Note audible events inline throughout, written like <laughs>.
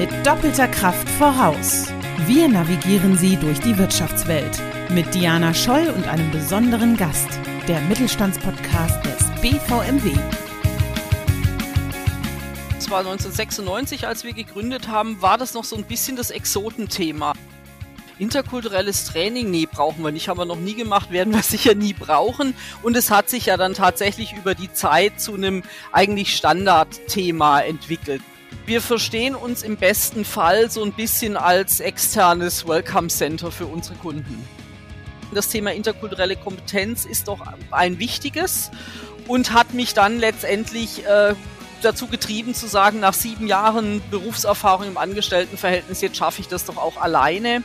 mit doppelter Kraft voraus. Wir navigieren Sie durch die Wirtschaftswelt mit Diana Scholl und einem besonderen Gast, der Mittelstandspodcast des BVMW. Es war 1996, als wir gegründet haben, war das noch so ein bisschen das Exotenthema. Interkulturelles Training, nee, brauchen wir nicht, haben wir noch nie gemacht, werden wir <laughs> sicher nie brauchen. Und es hat sich ja dann tatsächlich über die Zeit zu einem eigentlich Standardthema entwickelt. Wir verstehen uns im besten Fall so ein bisschen als externes Welcome Center für unsere Kunden. Das Thema interkulturelle Kompetenz ist doch ein wichtiges und hat mich dann letztendlich äh, dazu getrieben zu sagen, nach sieben Jahren Berufserfahrung im Angestelltenverhältnis, jetzt schaffe ich das doch auch alleine.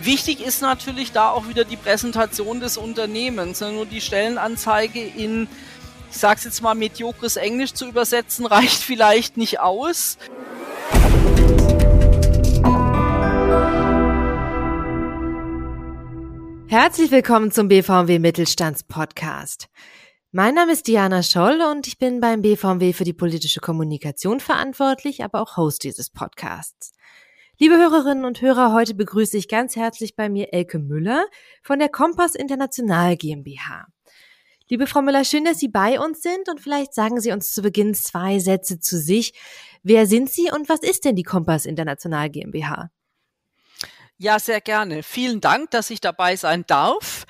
Wichtig ist natürlich da auch wieder die Präsentation des Unternehmens. Nur die Stellenanzeige in, ich sag's jetzt mal, mediokres Englisch zu übersetzen, <laughs> reicht vielleicht nicht aus. Herzlich willkommen zum BVMW Mittelstandspodcast. Mein Name ist Diana Scholl und ich bin beim BVMW für die politische Kommunikation verantwortlich, aber auch Host dieses Podcasts. Liebe Hörerinnen und Hörer, heute begrüße ich ganz herzlich bei mir Elke Müller von der Kompass International GmbH. Liebe Frau Müller, schön, dass Sie bei uns sind und vielleicht sagen Sie uns zu Beginn zwei Sätze zu sich. Wer sind Sie und was ist denn die Kompass International GmbH? Ja, sehr gerne. Vielen Dank, dass ich dabei sein darf.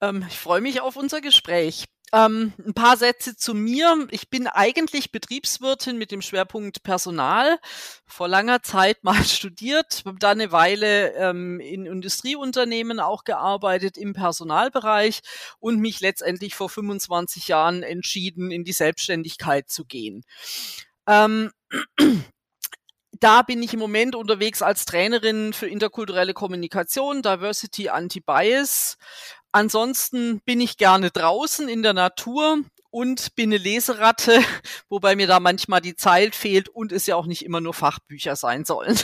Ähm, ich freue mich auf unser Gespräch. Ähm, ein paar Sätze zu mir. Ich bin eigentlich Betriebswirtin mit dem Schwerpunkt Personal. Vor langer Zeit <laughs> mal studiert, habe da eine Weile ähm, in Industrieunternehmen auch gearbeitet im Personalbereich und mich letztendlich vor 25 Jahren entschieden, in die Selbstständigkeit zu gehen. Ähm, <clears throat> da bin ich im Moment unterwegs als Trainerin für interkulturelle Kommunikation, Diversity Anti-Bias. Ansonsten bin ich gerne draußen in der Natur und bin eine Leseratte, <laughs> wobei mir da manchmal die Zeit fehlt und es ja auch nicht immer nur Fachbücher sein sollen.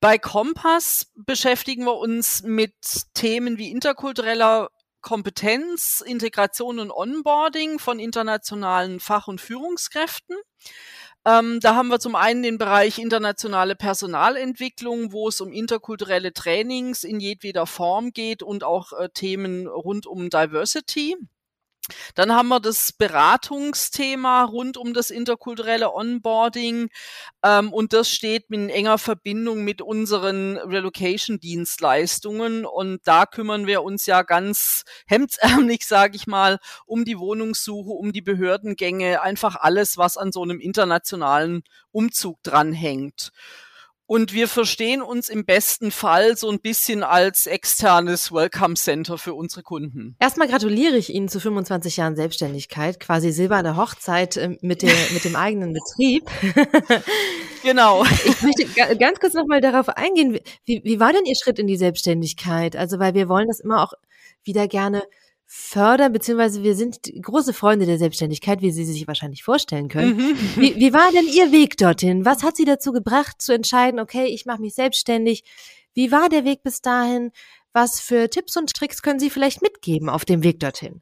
Bei Kompass beschäftigen wir uns mit Themen wie interkultureller Kompetenz, Integration und Onboarding von internationalen Fach- und Führungskräften. Ähm, da haben wir zum einen den Bereich internationale Personalentwicklung, wo es um interkulturelle Trainings in jedweder Form geht und auch äh, Themen rund um Diversity. Dann haben wir das Beratungsthema rund um das interkulturelle Onboarding ähm, und das steht in enger Verbindung mit unseren Relocation-Dienstleistungen und da kümmern wir uns ja ganz hemdsärmlich, <laughs> sage ich mal, um die Wohnungssuche, um die Behördengänge, einfach alles, was an so einem internationalen Umzug dranhängt. Und wir verstehen uns im besten Fall so ein bisschen als externes Welcome Center für unsere Kunden. Erstmal gratuliere ich Ihnen zu 25 Jahren Selbstständigkeit, quasi silberne Hochzeit äh, mit, der, mit dem eigenen Betrieb. <laughs> Genau. Ich möchte ganz kurz nochmal darauf eingehen. Wie, wie war denn Ihr Schritt in die Selbstständigkeit? Also, weil wir wollen das immer auch wieder gerne fördern, beziehungsweise wir sind große Freunde der Selbstständigkeit, wie Sie sich wahrscheinlich vorstellen können. Mhm. <laughs> Wie, wie war denn Ihr Weg dorthin? Was hat Sie dazu gebracht, zu entscheiden, okay, ich mache mich selbstständig? Wie war der Weg bis dahin? Was für Tipps und Tricks können Sie vielleicht mitgeben auf dem Weg dorthin?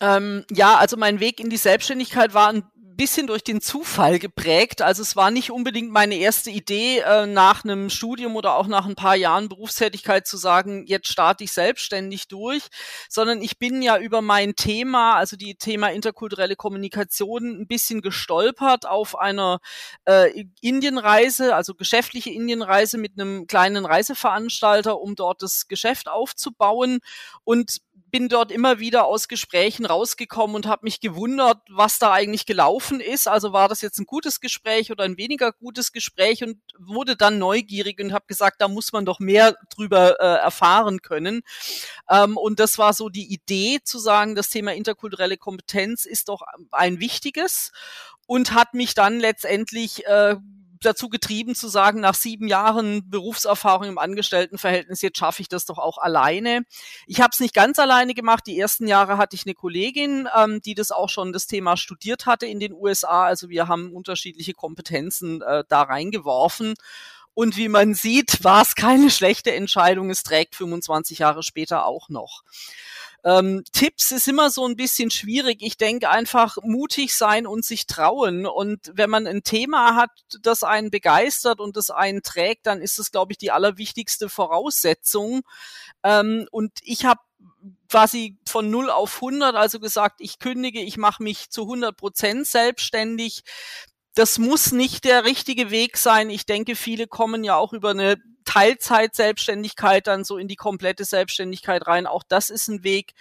Ähm, ja, also mein Weg in die Selbstständigkeit war ein bisschen durch den Zufall geprägt. Also es war nicht unbedingt meine erste Idee, äh, nach einem Studium oder auch nach ein paar Jahren Berufstätigkeit zu sagen, jetzt starte ich selbstständig durch, sondern ich bin ja über mein Thema, also die Thema interkulturelle Kommunikation, ein bisschen gestolpert auf einer äh, Indienreise, also geschäftliche Indienreise mit einem kleinen Reiseveranstalter, um dort das Geschäft aufzubauen und bin dort immer wieder aus Gesprächen rausgekommen und habe mich gewundert, was da eigentlich gelaufen ist. Also war das jetzt ein gutes Gespräch oder ein weniger gutes Gespräch und wurde dann neugierig und habe gesagt, da muss man doch mehr drüber äh, erfahren können. Ähm, und das war so die Idee zu sagen, das Thema interkulturelle Kompetenz ist doch ein wichtiges und hat mich dann letztendlich äh, dazu getrieben zu sagen, nach sieben Jahren Berufserfahrung im Angestelltenverhältnis, jetzt schaffe ich das doch auch alleine. Ich habe es nicht ganz alleine gemacht. Die ersten Jahre hatte ich eine Kollegin, ähm, die das auch schon das Thema studiert hatte in den USA. Also wir haben unterschiedliche Kompetenzen äh, da reingeworfen. Und wie man sieht, war es keine schlechte Entscheidung. Es trägt 25 Jahre später auch noch. Ähm, Tipps ist immer so ein bisschen schwierig. Ich denke einfach mutig sein und sich trauen. Und wenn man ein Thema hat, das einen begeistert und das einen trägt, dann ist es, glaube ich, die allerwichtigste Voraussetzung. Ähm, und ich habe quasi von 0 auf 100, also gesagt, ich kündige, ich mache mich zu 100 Prozent selbstständig. Das muss nicht der richtige Weg sein. Ich denke, viele kommen ja auch über eine Teilzeit-Selbstständigkeit dann so in die komplette Selbstständigkeit rein. Auch das ist ein Weg.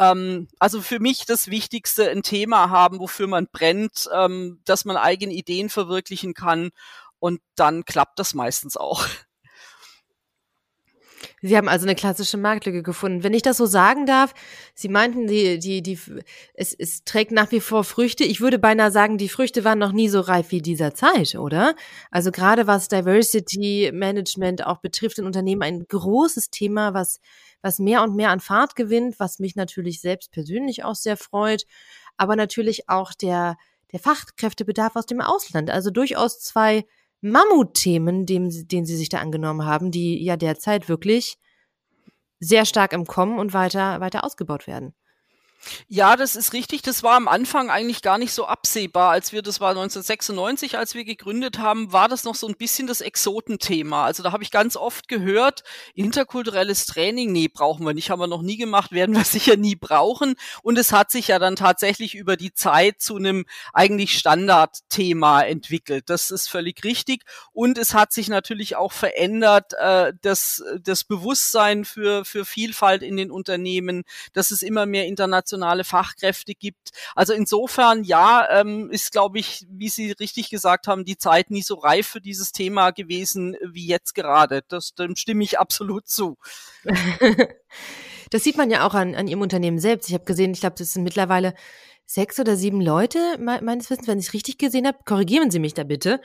Ähm, also für mich das Wichtigste, ein Thema haben, wofür man brennt, ähm, dass man eigene Ideen verwirklichen kann. Und dann klappt das meistens auch. Sie haben also eine klassische Marktlücke gefunden. Wenn ich das so sagen darf, Sie meinten, die, die, die, es, es trägt nach wie vor Früchte. Ich würde beinahe sagen, die Früchte waren noch nie so reif wie dieser Zeit, oder? Also gerade was Diversity Management auch betrifft in Unternehmen, ein großes Thema, was, was mehr und mehr an Fahrt gewinnt, was mich natürlich selbst persönlich auch sehr freut, aber natürlich auch der, der Fachkräftebedarf aus dem Ausland. Also durchaus zwei Mammutthemen, dem, denen sie sich da angenommen haben, die ja derzeit wirklich sehr stark im Kommen und weiter, weiter ausgebaut werden. Ja, das ist richtig. Das war am Anfang eigentlich gar nicht so absehbar. Als wir, das war 1996, als wir gegründet haben, war das noch so ein bisschen das Exotenthema. Also da habe ich ganz oft gehört, interkulturelles Training, nee, brauchen wir nicht, haben wir noch nie gemacht, werden wir <laughs> sicher nie brauchen. Und es hat sich ja dann tatsächlich über die Zeit zu einem eigentlich Standardthema entwickelt. Das ist völlig richtig. Und es hat sich natürlich auch verändert, äh, das, das Bewusstsein für, für Vielfalt in den Unternehmen, dass es immer mehr international internationale Fachkräfte gibt. Also insofern, ja, ähm, ist, glaube ich, wie Sie richtig gesagt haben, die Zeit nie so reif für dieses Thema gewesen wie jetzt gerade. Das, dem stimme ich absolut zu. <laughs> das sieht man ja auch an, an Ihrem Unternehmen selbst. Ich habe gesehen, ich glaube, das sind mittlerweile sechs oder sieben Leute, meines Wissens, wenn ich es richtig gesehen habe. Korrigieren Sie mich da bitte.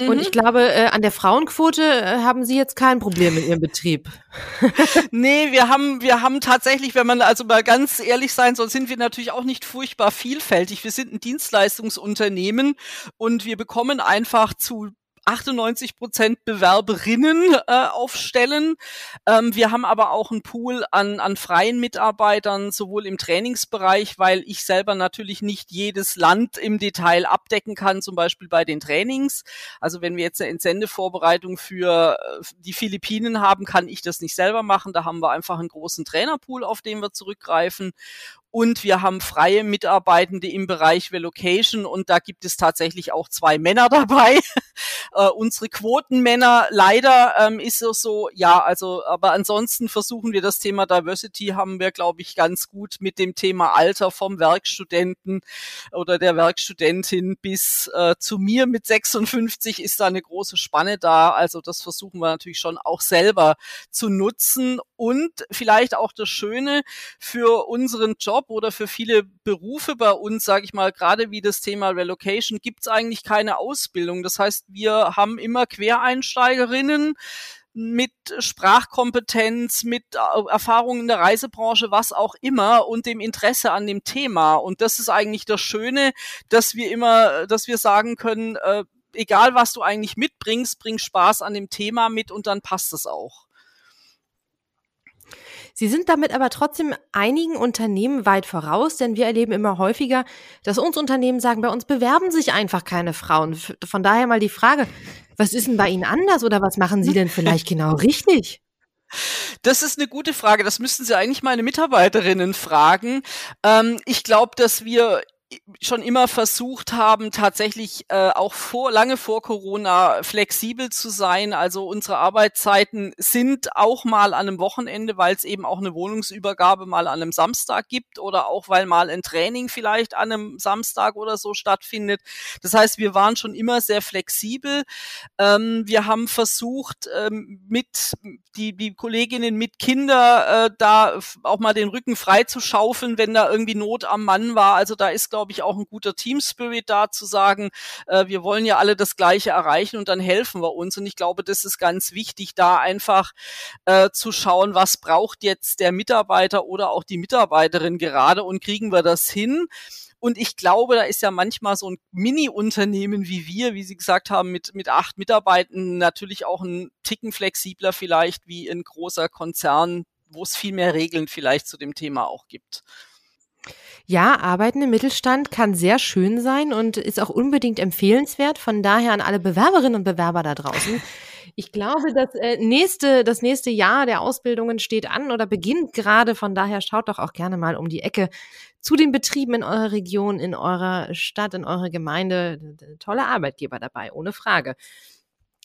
Mhm. Und ich glaube, äh, an der Frauenquote äh, haben Sie jetzt kein Problem in Ihrem Betrieb. <laughs> nee, wir haben, wir haben tatsächlich, wenn man also mal ganz ehrlich sein soll, sind wir natürlich auch nicht furchtbar vielfältig. Wir sind ein Dienstleistungsunternehmen und wir bekommen einfach zu 98 Prozent Bewerberinnen äh, aufstellen. Ähm, wir haben aber auch einen Pool an, an freien Mitarbeitern, sowohl im Trainingsbereich, weil ich selber natürlich nicht jedes Land im Detail abdecken kann, zum Beispiel bei den Trainings. Also wenn wir jetzt eine Entsendevorbereitung für äh, die Philippinen haben, kann ich das nicht selber machen. Da haben wir einfach einen großen Trainerpool, auf den wir zurückgreifen und wir haben freie Mitarbeitende im Bereich Velocation und da gibt es tatsächlich auch zwei Männer <laughs> dabei. äh, unsere Quotenmänner leider ähm, ist es so, ja, also, aber ansonsten versuchen wir das Thema Diversity haben wir, glaube ich, ganz gut mit dem Thema Alter vom Werkstudenten oder der Werkstudentin bis äh, zu mir mit 56 ist da eine große Spanne da. Also das versuchen wir natürlich schon auch selber zu nutzen und vielleicht auch das Schöne für unseren Job oder für viele Berufe bei uns, sage ich mal, gerade wie das Thema Relocation, gibt es eigentlich keine Ausbildung. Das heißt, wir haben immer Quereinsteigerinnen mit Sprachkompetenz, mit äh, Erfahrung in der Reisebranche, was auch immer und dem Interesse an dem Thema. Und das ist eigentlich das Schöne, dass wir immer, dass wir sagen können, äh, egal was du eigentlich mitbringst, bring Spaß an dem Thema mit und dann passt es auch. Sie sind damit aber trotzdem einigen Unternehmen weit voraus, denn wir erleben immer häufiger, dass uns Unternehmen sagen, bei uns bewerben sich einfach keine Frauen. Von daher mal die Frage, was ist denn bei Ihnen anders oder was machen Sie denn vielleicht genau richtig? Das ist eine gute Frage. Das müssten Sie eigentlich meine Mitarbeiterinnen fragen. Ähm, ich glaube, dass wir schon immer versucht haben, tatsächlich äh, auch vor lange vor Corona flexibel zu sein. Also unsere Arbeitszeiten sind auch mal an einem Wochenende, weil es eben auch eine Wohnungsübergabe mal an einem Samstag gibt oder auch weil mal ein Training vielleicht an einem Samstag oder so stattfindet. Das heißt, wir waren schon immer sehr flexibel. Ähm, wir haben versucht, ähm, mit die, die Kolleginnen mit Kinder äh, da auch mal den Rücken frei zu schaufeln, wenn da irgendwie Not am Mann war. Also da ist, glaube glaube ich, auch ein guter Team-Spirit da zu sagen, äh, wir wollen ja alle das Gleiche erreichen und dann helfen wir uns. Und ich glaube, das ist ganz wichtig, da einfach äh, zu schauen, was braucht jetzt der Mitarbeiter oder auch die Mitarbeiterin gerade und kriegen wir das hin. Und ich glaube, da ist ja manchmal so ein Mini-Unternehmen wie wir, wie Sie gesagt haben, mit, mit acht Mitarbeitern natürlich auch ein Ticken flexibler vielleicht wie ein großer Konzern, wo es viel mehr Regeln vielleicht zu dem Thema auch gibt. Ja, Arbeiten im Mittelstand kann sehr schön sein und ist auch unbedingt empfehlenswert. Von daher an alle Bewerberinnen und Bewerber da draußen. Ich glaube, das äh, nächste, das nächste Jahr der Ausbildungen steht an oder beginnt gerade. Von daher schaut doch auch gerne mal um die Ecke zu den Betrieben in eurer Region, in eurer Stadt, in eurer Gemeinde. Tolle Arbeitgeber dabei, ohne Frage.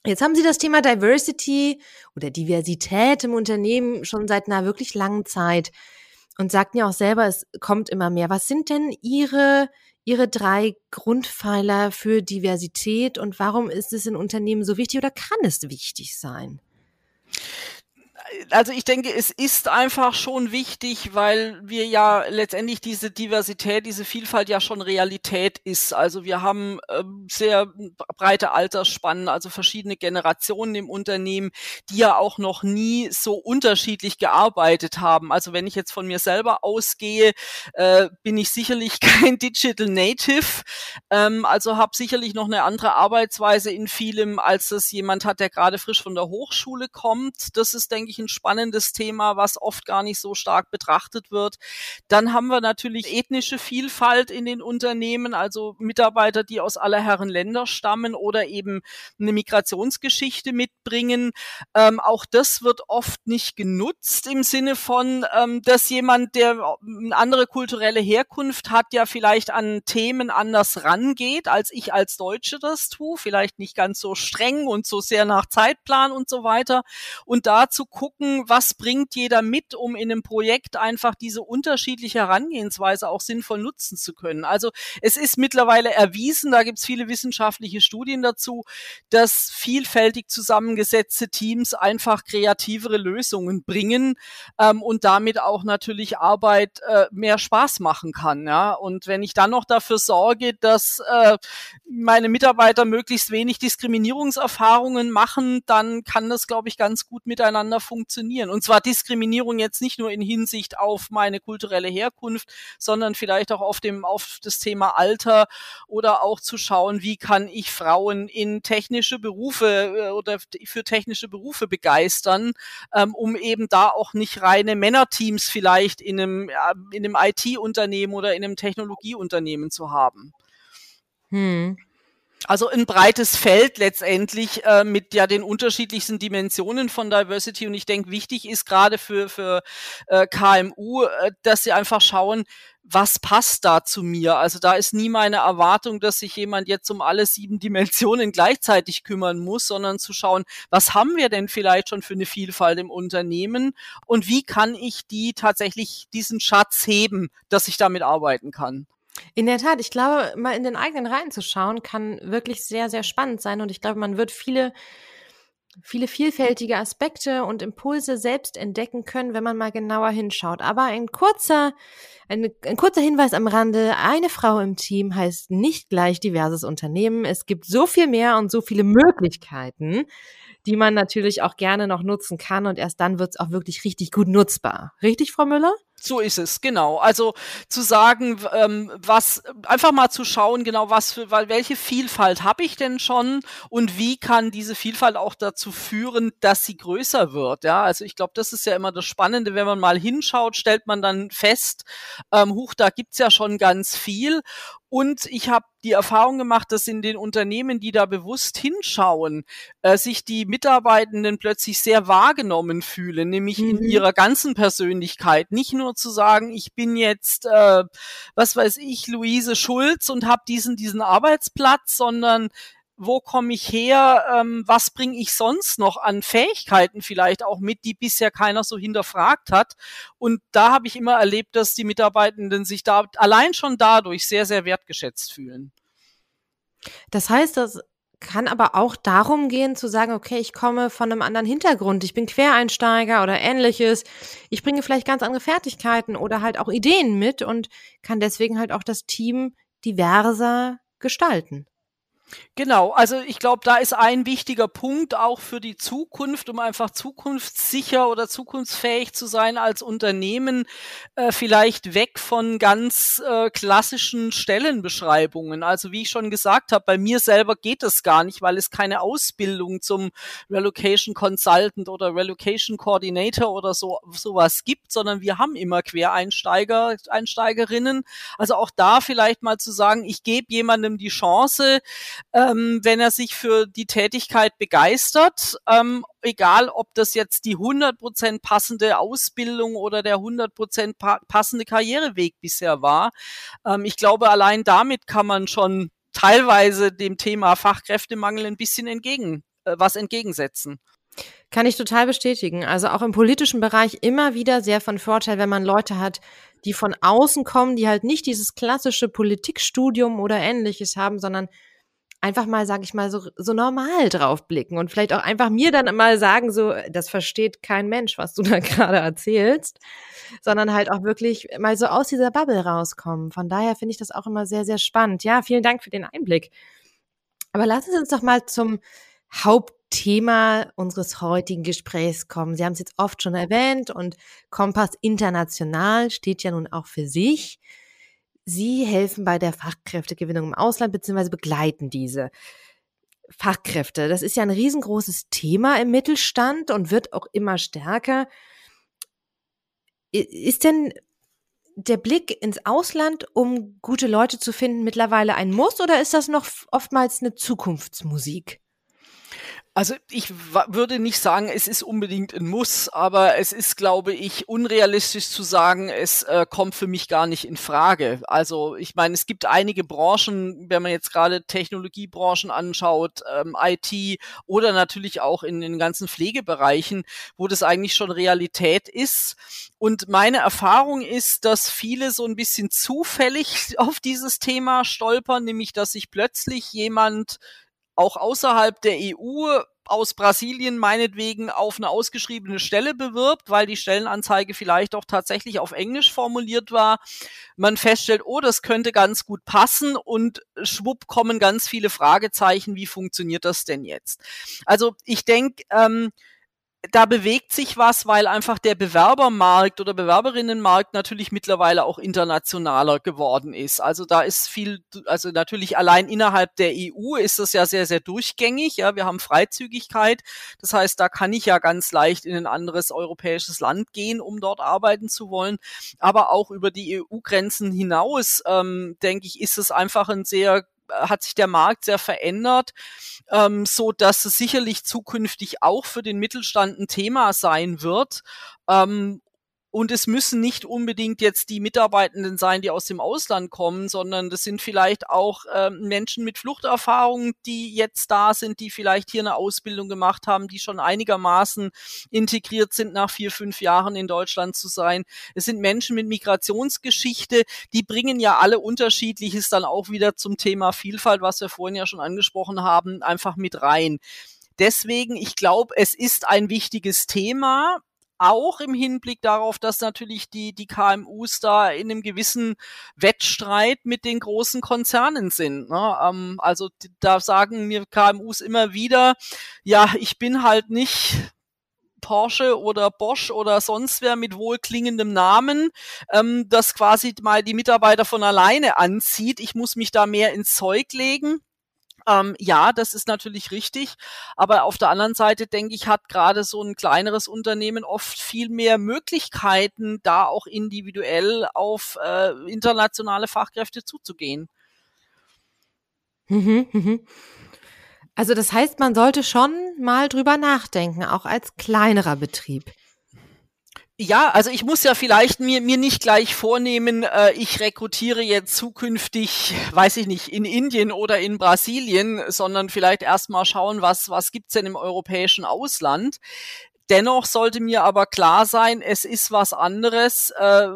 Jetzt haben Sie das Thema Diversity oder Diversität im Unternehmen schon seit einer wirklich langen Zeit und sagten ja auch selber, es kommt immer mehr. Was sind denn Ihre, Ihre drei Grundpfeiler für Diversität und warum ist es in Unternehmen so wichtig oder kann es wichtig sein? Also ich denke, es ist einfach schon wichtig, weil wir ja letztendlich diese Diversität, diese Vielfalt ja schon Realität ist. Also wir haben ähm, sehr breite Altersspannen, also verschiedene Generationen im Unternehmen, die ja auch noch nie so unterschiedlich gearbeitet haben. Also wenn ich jetzt von mir selber ausgehe, äh, bin ich sicherlich <laughs> kein Digital Native, ähm, also habe sicherlich noch eine andere Arbeitsweise in vielem, als es jemand hat, der gerade frisch von der Hochschule kommt. Das ist, denke ich, ein spannendes Thema, was oft gar nicht so stark betrachtet wird. Dann haben wir natürlich ethnische Vielfalt in den Unternehmen, also Mitarbeiter, die aus aller Herren Länder stammen oder eben eine Migrationsgeschichte mitbringen. Ähm, auch das wird oft nicht genutzt im Sinne von, ähm, dass jemand, der eine andere kulturelle Herkunft hat, ja vielleicht an Themen anders rangeht, als ich als Deutsche das tue, vielleicht nicht ganz so streng und so sehr nach Zeitplan und so weiter. Und da zu gucken, gucken, was bringt jeder mit, um in einem Projekt einfach diese unterschiedliche Herangehensweise auch sinnvoll nutzen zu können. Also es ist mittlerweile erwiesen, da gibt es viele wissenschaftliche Studien dazu, dass vielfältig zusammengesetzte Teams einfach kreativere Lösungen bringen ähm, und damit auch natürlich Arbeit äh, mehr Spaß machen kann. Ja? Und wenn ich dann noch dafür sorge, dass äh, meine Mitarbeiter möglichst wenig Diskriminierungserfahrungen machen, dann kann das, glaube ich, ganz gut miteinander funktionieren funktionieren. Und zwar Diskriminierung jetzt nicht nur in Hinsicht auf meine kulturelle Herkunft, sondern vielleicht auch auf dem, auf das Thema Alter oder auch zu schauen, wie kann ich Frauen in technische Berufe äh, oder für technische Berufe begeistern, ähm, um eben da auch nicht reine Männerteams vielleicht in einem, in einem IT-Unternehmen oder in einem Technologieunternehmen zu haben. Hm. Also ein breites Feld letztendlich äh, mit ja den unterschiedlichsten Dimensionen von Diversity und ich denke, wichtig ist gerade für, für äh, KMU, äh, dass sie einfach schauen, was passt da zu mir? Also da ist nie meine Erwartung, dass sich jemand jetzt um alle sieben <laughs> Dimensionen gleichzeitig kümmern muss, sondern zu schauen, was haben wir denn vielleicht schon für eine Vielfalt im Unternehmen und wie kann ich die tatsächlich diesen Schatz heben, dass ich damit arbeiten kann? In der Tat, ich glaube, mal in den eigenen Reihen zu schauen, kann wirklich sehr, sehr spannend sein. Und ich glaube, man wird viele, viele vielfältige Aspekte und Impulse selbst entdecken können, wenn man mal genauer hinschaut. Aber ein kurzer, ein, ein kurzer Hinweis am Rande. Eine Frau im Team heißt nicht gleich diverses Unternehmen. Es gibt so viel mehr und so viele Möglichkeiten, die man natürlich auch gerne noch nutzen kann. Und erst dann wird es auch wirklich richtig gut nutzbar. Richtig, Frau Müller? So ist es, genau. Also zu sagen, ähm, was einfach mal zu schauen, genau was für, weil welche Vielfalt habe ich denn schon und wie kann diese Vielfalt auch dazu führen, dass sie größer wird. Ja, also ich glaube, das ist ja immer das Spannende, wenn man mal hinschaut, stellt man dann fest, ähm, huch, da gibt's ja schon ganz viel und ich habe die Erfahrung gemacht, dass in den Unternehmen, die da bewusst hinschauen, äh, sich die Mitarbeitenden plötzlich sehr wahrgenommen fühlen, nämlich mhm. in ihrer ganzen Persönlichkeit. Nicht nur zu sagen, ich bin jetzt, äh, was weiß ich, Luise Schulz und habe diesen, diesen Arbeitsplatz, sondern wo komme ich her, ähm, was bringe ich sonst noch an Fähigkeiten vielleicht auch mit, die bisher keiner so hinterfragt hat. Und da habe ich immer erlebt, dass die Mitarbeitenden sich da allein schon dadurch sehr, sehr wertgeschätzt fühlen. Das heißt, das kann aber auch darum gehen zu sagen, okay, ich komme von einem anderen Hintergrund, ich bin Quereinsteiger oder ähnliches, ich bringe vielleicht ganz andere Fertigkeiten oder halt auch Ideen mit und kann deswegen halt auch das Team diverser gestalten. Genau, also ich glaube, da ist ein wichtiger Punkt auch für die Zukunft, um einfach zukunftssicher oder zukunftsfähig zu sein als Unternehmen, äh, vielleicht weg von ganz äh, klassischen Stellenbeschreibungen. Also wie ich schon gesagt habe, bei mir selber geht es gar nicht, weil es keine Ausbildung zum Relocation Consultant oder Relocation Coordinator oder so sowas gibt, sondern wir haben immer Quereinsteiger, Einsteigerinnen. Also auch da vielleicht mal zu sagen, ich gebe jemandem die Chance, ähm, wenn er sich für die Tätigkeit begeistert, ähm, egal ob das jetzt die 100% passende Ausbildung oder der 100% pa passende Karriereweg bisher war. Ähm, ich glaube, allein damit kann man schon teilweise dem Thema Fachkräftemangel ein bisschen entgegen, äh, was entgegensetzen. Kann ich total bestätigen. Also auch im politischen Bereich immer wieder sehr von Vorteil, wenn man Leute hat, die von außen kommen, die halt nicht dieses klassische Politikstudium oder ähnliches haben, sondern einfach mal, sag ich mal, so, so normal drauf blicken und vielleicht auch einfach mir dann mal sagen, so, das versteht kein Mensch, was du <laughs> da gerade erzählst, sondern halt auch wirklich mal so aus dieser Bubble rauskommen. Von daher finde ich das auch immer sehr, sehr spannend. Ja, vielen Dank für den Einblick. Aber lassen Sie uns doch mal zum Hauptthema unseres heutigen Gesprächs kommen. Sie haben es jetzt oft schon erwähnt und Kompass International steht ja nun auch für sich. Sie helfen bei der Fachkräftegewinnung im Ausland bzw. begleiten diese Fachkräfte. Das ist ja ein riesengroßes Thema im Mittelstand und wird auch immer stärker. Ist denn der Blick ins Ausland, um gute Leute zu finden, mittlerweile ein Muss oder ist das noch oftmals eine Zukunftsmusik? Also ich würde nicht sagen, es ist unbedingt ein Muss, aber es ist, glaube ich, unrealistisch zu sagen, es äh, kommt für mich gar nicht in Frage. Also ich meine, es gibt einige Branchen, wenn man jetzt gerade Technologiebranchen anschaut, ähm, IT oder natürlich auch in den ganzen Pflegebereichen, wo das eigentlich schon Realität ist. Und meine Erfahrung ist, dass viele so ein bisschen zufällig <laughs> auf dieses Thema stolpern, nämlich dass sich plötzlich jemand auch außerhalb der EU aus Brasilien meinetwegen auf eine ausgeschriebene Stelle bewirbt, weil die Stellenanzeige vielleicht auch tatsächlich auf Englisch formuliert war, man feststellt, oh, das könnte ganz gut passen und schwupp kommen ganz viele Fragezeichen, wie funktioniert das denn jetzt? Also ich denke, ähm, da bewegt sich was, weil einfach der Bewerbermarkt oder Bewerberinnenmarkt natürlich mittlerweile auch internationaler geworden ist. Also da ist viel, also natürlich allein innerhalb der EU ist das ja sehr, sehr durchgängig. Ja, wir haben Freizügigkeit. Das heißt, da kann ich ja ganz leicht in ein anderes europäisches Land gehen, um dort arbeiten zu wollen. Aber auch über die EU-Grenzen hinaus, ähm, denke ich, ist es einfach ein sehr hat sich der Markt sehr verändert, ähm, so dass es sicherlich zukünftig auch für den Mittelstand ein Thema sein wird. Ähm, und es müssen nicht unbedingt jetzt die Mitarbeitenden sein, die aus dem Ausland kommen, sondern das sind vielleicht auch äh, Menschen mit Fluchterfahrung, die jetzt da sind, die vielleicht hier eine Ausbildung gemacht haben, die schon einigermaßen integriert sind, nach vier, fünf Jahren in Deutschland zu sein. Es sind Menschen mit Migrationsgeschichte, die bringen ja alle Unterschiedliches dann auch wieder zum Thema Vielfalt, was wir vorhin ja schon angesprochen haben, einfach mit rein. Deswegen, ich glaube, es ist ein wichtiges Thema auch im Hinblick darauf, dass natürlich die, die KMUs da in einem gewissen Wettstreit mit den großen Konzernen sind. Ne? Ähm, also da sagen mir KMUs immer wieder, ja, ich bin halt nicht Porsche oder Bosch oder sonst wer mit wohlklingendem Namen, ähm, das quasi mal die Mitarbeiter von alleine anzieht. Ich muss mich da mehr ins Zeug legen. Ähm, ja, das ist natürlich richtig. Aber auf der anderen Seite denke ich, hat gerade so ein kleineres Unternehmen oft viel mehr Möglichkeiten, da auch individuell auf äh, internationale Fachkräfte zuzugehen. Mhm, mhm. Also das heißt, man sollte schon mal drüber nachdenken, auch als kleinerer Betrieb. Ja, also ich muss ja vielleicht mir, mir nicht gleich vornehmen, äh, ich rekrutiere jetzt zukünftig, weiß ich nicht, in Indien oder in Brasilien, sondern vielleicht erstmal schauen, was, was gibt's denn im europäischen Ausland. Dennoch sollte mir aber klar sein, es ist was anderes, äh,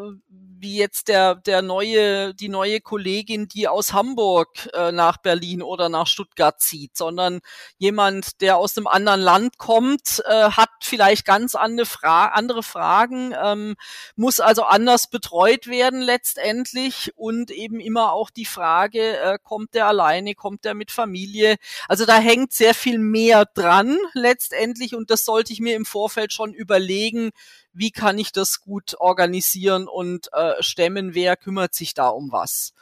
wie jetzt der, der neue, die neue Kollegin, die aus Hamburg äh, nach Berlin oder nach Stuttgart zieht, sondern jemand, der aus einem anderen Land kommt, äh, hat vielleicht ganz andere, Fra andere Fragen, ähm, muss also anders betreut werden letztendlich und eben immer auch die Frage, äh, kommt der alleine, kommt der mit Familie? Also da hängt sehr viel mehr dran letztendlich und das sollte ich mir im Vorfeld schon überlegen, wie kann ich das gut organisieren und äh, stemmen, wer kümmert sich da um was.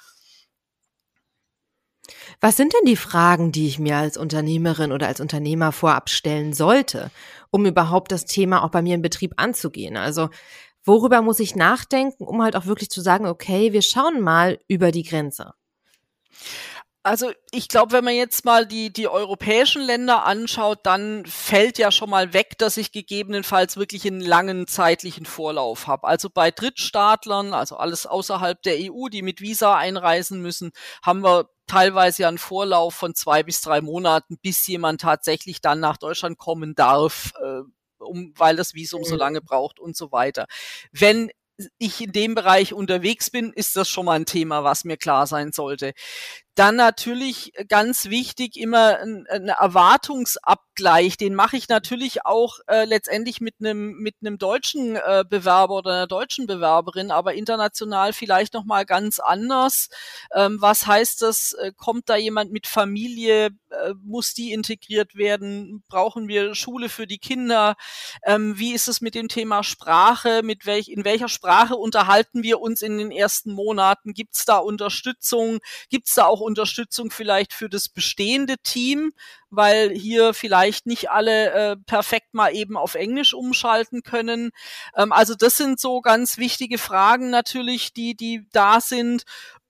Was sind denn die Fragen, die ich mir als Unternehmerin oder als Unternehmer vorab stellen sollte, um überhaupt das Thema auch bei mir im Betrieb anzugehen? Also worüber muss ich nachdenken, um halt auch wirklich zu sagen, okay, wir schauen mal über die Grenze? Also ich glaube, wenn man jetzt mal die, die europäischen Länder anschaut, dann fällt ja schon mal weg, dass ich gegebenenfalls wirklich einen langen zeitlichen Vorlauf habe. Also bei Drittstaatlern, also alles außerhalb der EU, die mit Visa einreisen müssen, haben wir teilweise einen Vorlauf von zwei bis drei Monaten, bis jemand tatsächlich dann nach Deutschland kommen darf. Äh, um, weil das Visum so mhm. lange braucht und so weiter. Wenn ich in dem Bereich unterwegs bin, ist das schon mal ein Thema, was mir klar sein sollte. Dann natürlich ganz wichtig immer ein, ein Erwartungsabgleich. Den mache ich natürlich auch äh, letztendlich mit einem mit einem deutschen äh, Bewerber oder einer deutschen Bewerberin, aber international vielleicht noch mal ganz anders. Ähm, was heißt das? Äh, kommt da jemand mit Familie? Äh, muss die integriert werden? Brauchen wir Schule für die Kinder? Ähm, wie ist es mit dem Thema Sprache? Mit welch in welcher Sprache unterhalten wir uns in den ersten Monaten? Gibt es da Unterstützung? Gibt es da auch Unterstützung vielleicht für das bestehende Team, weil hier vielleicht nicht alle äh, perfekt mal eben auf Englisch umschalten können. Ähm, also das sind so ganz wichtige Fragen natürlich, die, die da sind.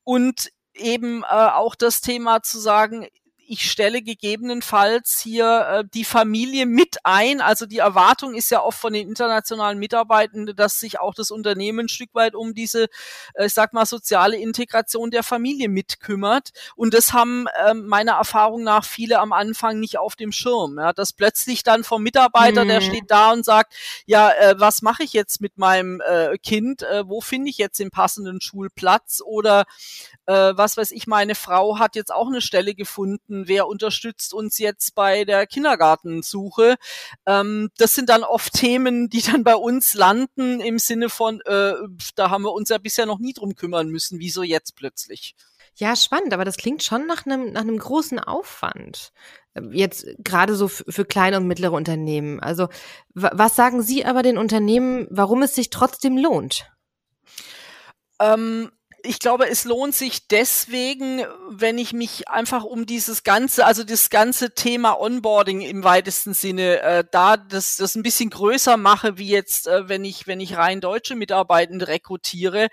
Und eben äh, auch das Thema zu sagen, ich stelle gegebenenfalls hier äh, die Familie mit ein. Also die Erwartung ist ja oft von den internationalen Mitarbeitenden, dass sich auch das Unternehmen ein Stück weit um diese, äh, ich sag mal, soziale Integration der Familie mitkümmert. Und das haben äh, meiner Erfahrung nach viele am Anfang nicht auf dem Schirm. Ja, dass plötzlich dann vom Mitarbeiter, mhm. der steht da und sagt, ja, äh, was mache ich jetzt mit meinem äh, Kind? Äh, wo finde ich jetzt den passenden Schulplatz? Oder äh, was weiß ich, meine Frau hat jetzt auch eine Stelle gefunden wer unterstützt uns jetzt bei der Kindergartensuche. Ähm, das sind dann oft Themen, die dann bei uns landen im Sinne von, äh, da haben wir uns ja bisher noch nie drum kümmern müssen, wieso jetzt plötzlich? Ja, spannend, aber das klingt schon nach einem, nach einem großen Aufwand. Jetzt gerade so für kleine und mittlere Unternehmen. Also, was sagen Sie aber den Unternehmen, warum es sich trotzdem lohnt? Ähm, ich glaube, es lohnt sich deswegen, wenn ich mich einfach um dieses ganze, also das ganze Thema Onboarding im weitesten Sinne, äh, da das, das ein bisschen größer mache, wie jetzt, äh, wenn ich, wenn ich rein deutsche Mitarbeitende rekrutiere,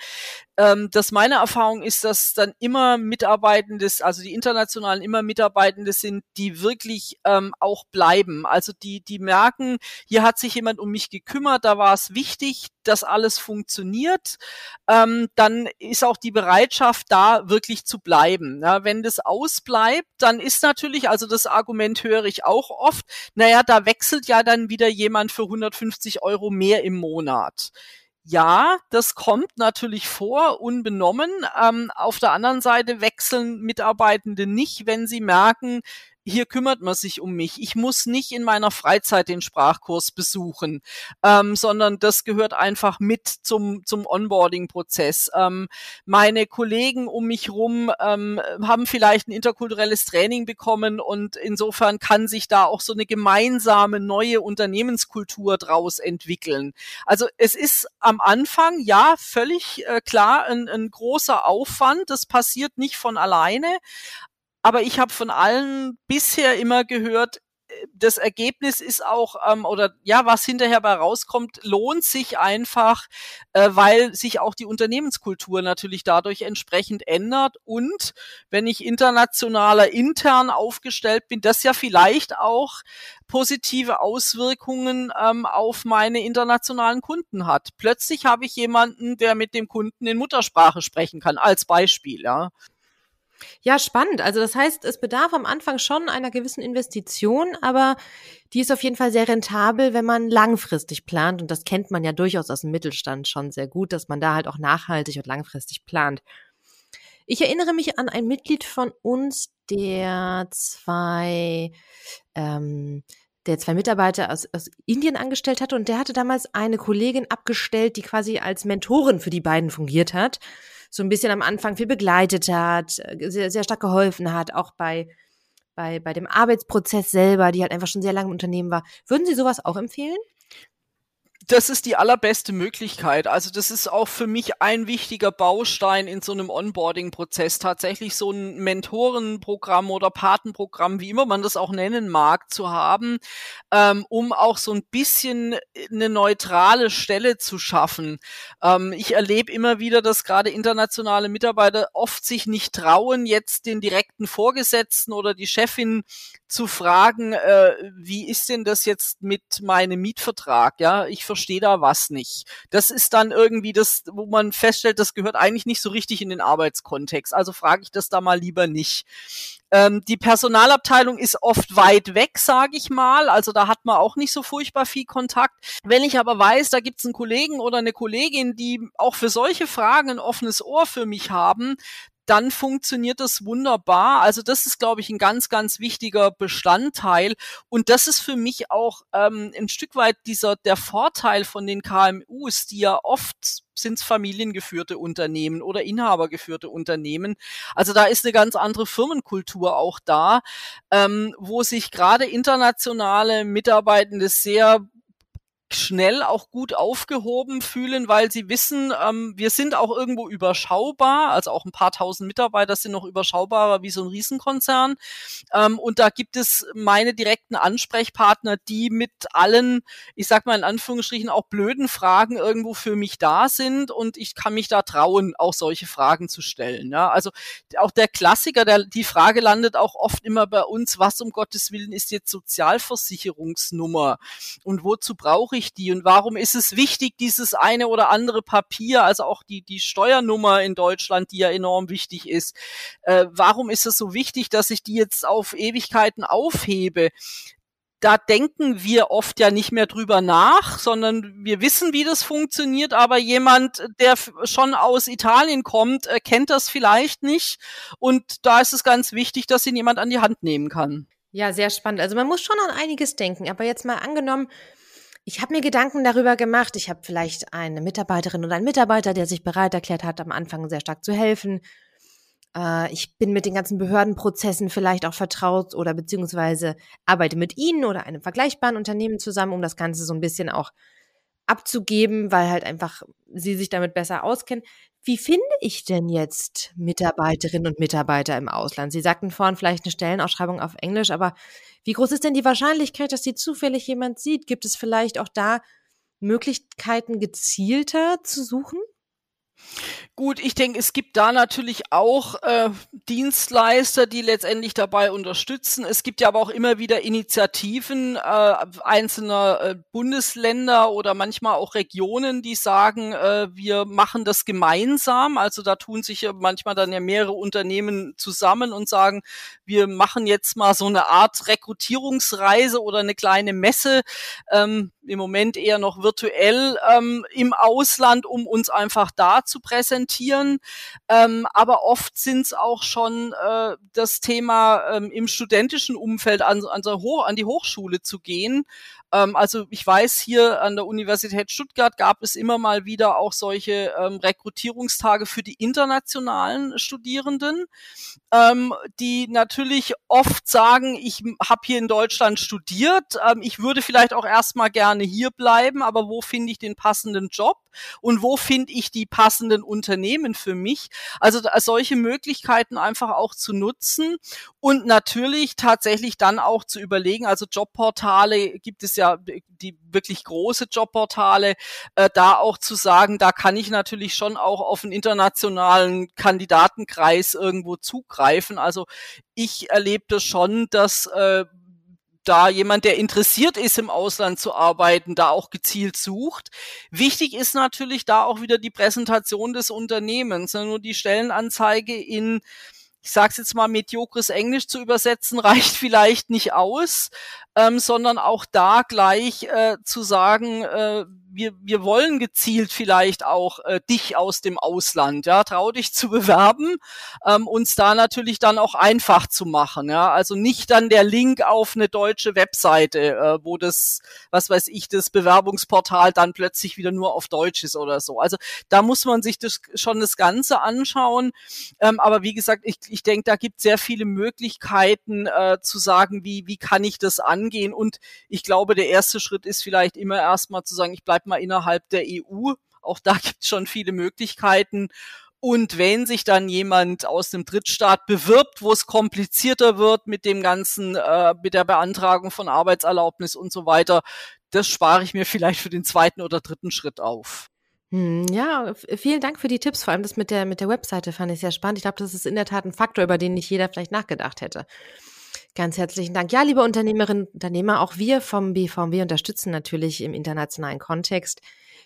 ähm, dass meine Erfahrung ist, dass dann immer Mitarbeitende, also die internationalen immer Mitarbeitende sind, die wirklich ähm, auch bleiben. Also die, die merken, hier hat sich jemand um mich gekümmert, da war es wichtig, dass alles funktioniert. Ähm, dann ist auch die Bereitschaft da, wirklich zu bleiben. Ja, wenn das ausbleibt, dann ist natürlich, also das Argument höre ich auch oft, naja, da wechselt ja dann wieder jemand für 150 Euro mehr im Monat. Ja, das kommt natürlich vor, unbenommen. Ähm, auf der anderen Seite wechseln Mitarbeitende nicht, wenn sie merken, hier kümmert man sich um mich. Ich muss nicht in meiner Freizeit den Sprachkurs besuchen, ähm, sondern das gehört einfach mit zum, zum Onboarding-Prozess. Ähm, meine Kollegen um mich rum ähm, haben vielleicht ein interkulturelles Training bekommen und insofern kann sich da auch so eine gemeinsame neue Unternehmenskultur draus entwickeln. Also es ist am Anfang ja völlig äh, klar ein, ein großer Aufwand. Das passiert nicht von alleine, aber ich habe von allen bisher immer gehört, äh, das Ergebnis ist auch, ähm, oder ja, was hinterher bei rauskommt, lohnt sich einfach, äh, weil sich auch die Unternehmenskultur natürlich dadurch entsprechend ändert. Und wenn ich internationaler intern aufgestellt bin, das ja vielleicht auch positive Auswirkungen ähm, auf meine internationalen Kunden hat. Plötzlich habe ich jemanden, der mit dem Kunden in Muttersprache sprechen kann, als Beispiel, ja. Ja, spannend. Also das heißt, es bedarf am Anfang schon einer gewissen Investition, aber die ist auf jeden Fall sehr rentabel, wenn man langfristig plant. Und das kennt man ja durchaus aus dem Mittelstand schon sehr gut, dass man da halt auch nachhaltig und langfristig plant. Ich erinnere mich an ein Mitglied von uns, der zwei, ähm, der zwei Mitarbeiter aus, aus Indien angestellt hatte und der hatte damals eine Kollegin abgestellt, die quasi als Mentorin für die beiden fungiert hat. So ein bisschen am Anfang viel begleitet hat, sehr, sehr stark geholfen hat, auch bei, bei, bei dem Arbeitsprozess selber, die halt einfach schon sehr lange im Unternehmen war. Würden Sie sowas auch empfehlen? Das ist die allerbeste Möglichkeit. Also das ist auch für mich ein wichtiger Baustein in so einem Onboarding-Prozess, tatsächlich so ein Mentorenprogramm oder Patenprogramm, wie immer man das auch nennen mag, zu haben, ähm, um auch so ein bisschen eine neutrale Stelle zu schaffen. Ähm, ich erlebe immer wieder, dass gerade internationale Mitarbeiter oft sich nicht trauen, jetzt den direkten Vorgesetzten oder die Chefin zu fragen, äh, wie ist denn das jetzt mit meinem Mietvertrag? Ja, ich verstehe da was nicht. Das ist dann irgendwie das, wo man feststellt, das gehört eigentlich nicht so richtig in den Arbeitskontext. Also frage ich das da mal lieber nicht. Ähm, die Personalabteilung ist oft weit weg, sage ich mal. Also da hat man auch nicht so furchtbar viel Kontakt. Wenn ich aber weiß, da gibt es einen Kollegen oder eine Kollegin, die auch für solche Fragen ein offenes Ohr für mich haben, dann funktioniert das wunderbar. Also das ist, glaube ich, ein ganz, ganz wichtiger Bestandteil. Und das ist für mich auch ähm, ein Stück weit dieser der Vorteil von den KMUs, die ja oft sind familiengeführte Unternehmen oder inhabergeführte Unternehmen. Also da ist eine ganz andere Firmenkultur auch da, ähm, wo sich gerade internationale Mitarbeitende sehr schnell auch gut aufgehoben fühlen, weil sie wissen, ähm, wir sind auch irgendwo überschaubar, also auch ein paar tausend Mitarbeiter sind noch überschaubarer wie so ein Riesenkonzern. Ähm, und da gibt es meine direkten Ansprechpartner, die mit allen, ich sag mal in Anführungsstrichen, auch blöden Fragen irgendwo für mich da sind und ich kann mich da trauen, auch solche Fragen zu stellen. Ja? Also auch der Klassiker, der, die Frage landet auch oft immer bei uns, was um Gottes Willen ist jetzt Sozialversicherungsnummer und wozu brauche ich die und warum ist es wichtig, dieses eine oder andere Papier, also auch die, die Steuernummer in Deutschland, die ja enorm wichtig ist. Äh, warum ist es so wichtig, dass ich die jetzt auf Ewigkeiten aufhebe? da denken wir oft ja nicht mehr drüber nach, sondern wir wissen, wie das funktioniert, aber jemand, der schon aus Italien kommt, äh, kennt das vielleicht nicht. Und da ist es ganz wichtig, dass ihn jemand an die Hand nehmen kann. Ja, sehr spannend. Also man muss schon an einiges denken, aber jetzt mal angenommen, ich habe mir Gedanken darüber gemacht. Ich habe vielleicht eine Mitarbeiterin oder einen Mitarbeiter, der sich bereit erklärt hat, am Anfang sehr stark zu helfen. Äh, ich bin mit den ganzen Behördenprozessen vielleicht auch vertraut oder beziehungsweise arbeite mit Ihnen oder einem vergleichbaren Unternehmen zusammen, um das Ganze so ein bisschen auch abzugeben, weil halt einfach Sie sich damit besser auskennen. Wie finde ich denn jetzt Mitarbeiterinnen und Mitarbeiter im Ausland? Sie sagten vorhin vielleicht eine Stellenausschreibung auf Englisch, aber wie groß ist denn die Wahrscheinlichkeit, dass die zufällig jemand sieht? Gibt es vielleicht auch da Möglichkeiten, gezielter zu suchen? Gut, ich denke, es gibt da natürlich auch äh, Dienstleister, die letztendlich dabei unterstützen. Es gibt ja aber auch immer wieder Initiativen äh, einzelner äh, Bundesländer oder manchmal auch Regionen, die sagen, äh, wir machen das gemeinsam. Also da tun sich ja manchmal dann ja mehrere Unternehmen zusammen und sagen, wir machen jetzt mal so eine Art Rekrutierungsreise oder eine kleine Messe. Ähm, im Moment eher noch virtuell ähm, im Ausland, um uns einfach da zu präsentieren. Ähm, aber oft sind es auch schon äh, das Thema ähm, im studentischen Umfeld an, an, an die Hochschule zu gehen ähm, also ich weiß, hier an der Universität Stuttgart gab es immer mal wieder auch solche ähm, Rekrutierungstage für die internationalen Studierenden, ähm, die natürlich oft sagen, ich habe hier in Deutschland studiert, ähm, ich würde vielleicht auch erstmal gerne hier bleiben, aber wo finde ich den passenden Job und wo finde ich die passenden Unternehmen für mich? Also solche Möglichkeiten einfach auch zu nutzen und natürlich tatsächlich dann auch zu überlegen, also Jobportale gibt es ja die wirklich große Jobportale, äh, da auch zu sagen, da kann ich natürlich schon auch auf einen internationalen Kandidatenkreis irgendwo zugreifen. Also ich erlebte schon, dass äh, da jemand, der interessiert ist, im Ausland zu arbeiten, da auch gezielt sucht. Wichtig ist natürlich da auch wieder die Präsentation des Unternehmens. Nur die Stellenanzeige in ich sage es jetzt mal, mediokres Englisch zu übersetzen, <laughs> reicht vielleicht nicht aus, ähm, sondern auch da gleich äh, zu sagen, äh, wir, wir wollen gezielt vielleicht auch äh, dich aus dem Ausland, ja, trau dich zu bewerben, ähm, uns da natürlich dann auch einfach zu machen, ja, also nicht dann der Link auf eine deutsche Webseite, äh, wo das, was weiß ich, das Bewerbungsportal dann plötzlich wieder nur auf Deutsch ist oder so. Also da muss man sich das schon das Ganze anschauen, ähm, aber wie gesagt, ich, ich denke, da gibt sehr viele Möglichkeiten äh, zu sagen, wie wie kann ich das angehen und ich glaube, der erste Schritt ist vielleicht immer erstmal zu sagen, ich bleibe mal innerhalb der EU. Auch da <laughs> gibt es schon viele Möglichkeiten. Und wenn sich dann jemand aus dem Drittstaat bewirbt, wo es komplizierter wird mit dem ganzen, äh, mit der Beantragung von Arbeitserlaubnis und so weiter, das spare ich mir vielleicht für den zweiten oder dritten Schritt auf. Hm, ja, vielen Dank für die Tipps. Vor allem das mit der, mit der Webseite fand ich sehr spannend. Ich glaube, das ist in der Tat ein Faktor, über den nicht jeder vielleicht nachgedacht hätte. Ganz herzlichen Dank. Ja, liebe Unternehmerinnen und Unternehmer, auch wir vom BVMW unterstützen natürlich im internationalen Kontext.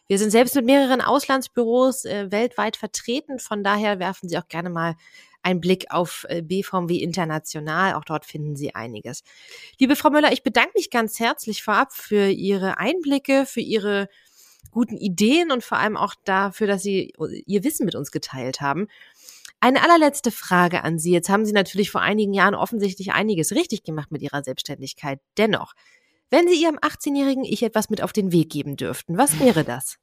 Wir sind selbst mit mehreren Auslandsbüros äh, weltweit vertreten. Von daher werfen Sie auch gerne mal einen Blick auf äh, BVMW International. Auch dort finden Sie einiges. Liebe Frau Müller, ich bedanke mich ganz herzlich vorab für Ihre Einblicke, für Ihre guten Ideen und vor allem auch dafür, dass Sie Ihr Wissen mit uns geteilt haben. Eine allerletzte Frage an Sie. Jetzt haben Sie natürlich vor einigen Jahren offensichtlich einiges richtig gemacht mit Ihrer Selbstständigkeit. Dennoch, wenn Sie Ihrem 18-jährigen Ich etwas mit auf den Weg geben dürften, was wäre das?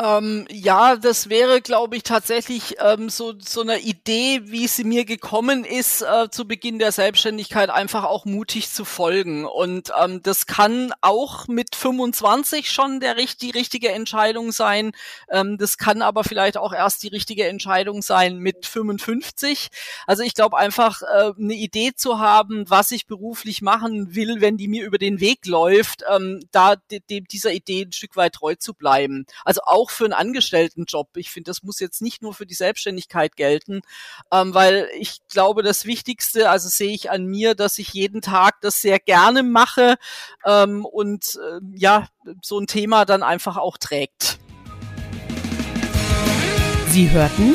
Ähm, ja, das wäre, glaube ich, tatsächlich ähm, so, so eine Idee, wie sie mir gekommen ist, äh, zu Beginn der Selbstständigkeit einfach auch mutig zu folgen. Und ähm, das kann auch mit 25 schon der, die richtige Entscheidung sein. Ähm, das kann aber vielleicht auch erst die richtige Entscheidung sein mit 55. Also ich glaube einfach, äh, eine Idee zu haben, was ich beruflich machen will, wenn die mir über den Weg läuft, ähm, da dieser Idee ein Stück weit treu zu bleiben. Also auch auch für einen Angestelltenjob. Ich finde, das muss jetzt nicht nur für die Selbstständigkeit gelten, ähm, weil ich glaube, das Wichtigste, also sehe ich an mir, dass ich jeden Tag das sehr gerne mache ähm, und äh, ja, so ein Thema dann einfach auch trägt. Sie hörten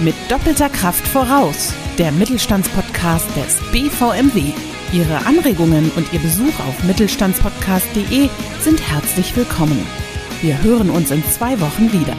mit doppelter Kraft voraus, der Mittelstandspodcast des BVMW. Ihre Anregungen und Ihr Besuch auf mittelstandspodcast.de sind herzlich willkommen. Wir hören uns in zwei Wochen wieder.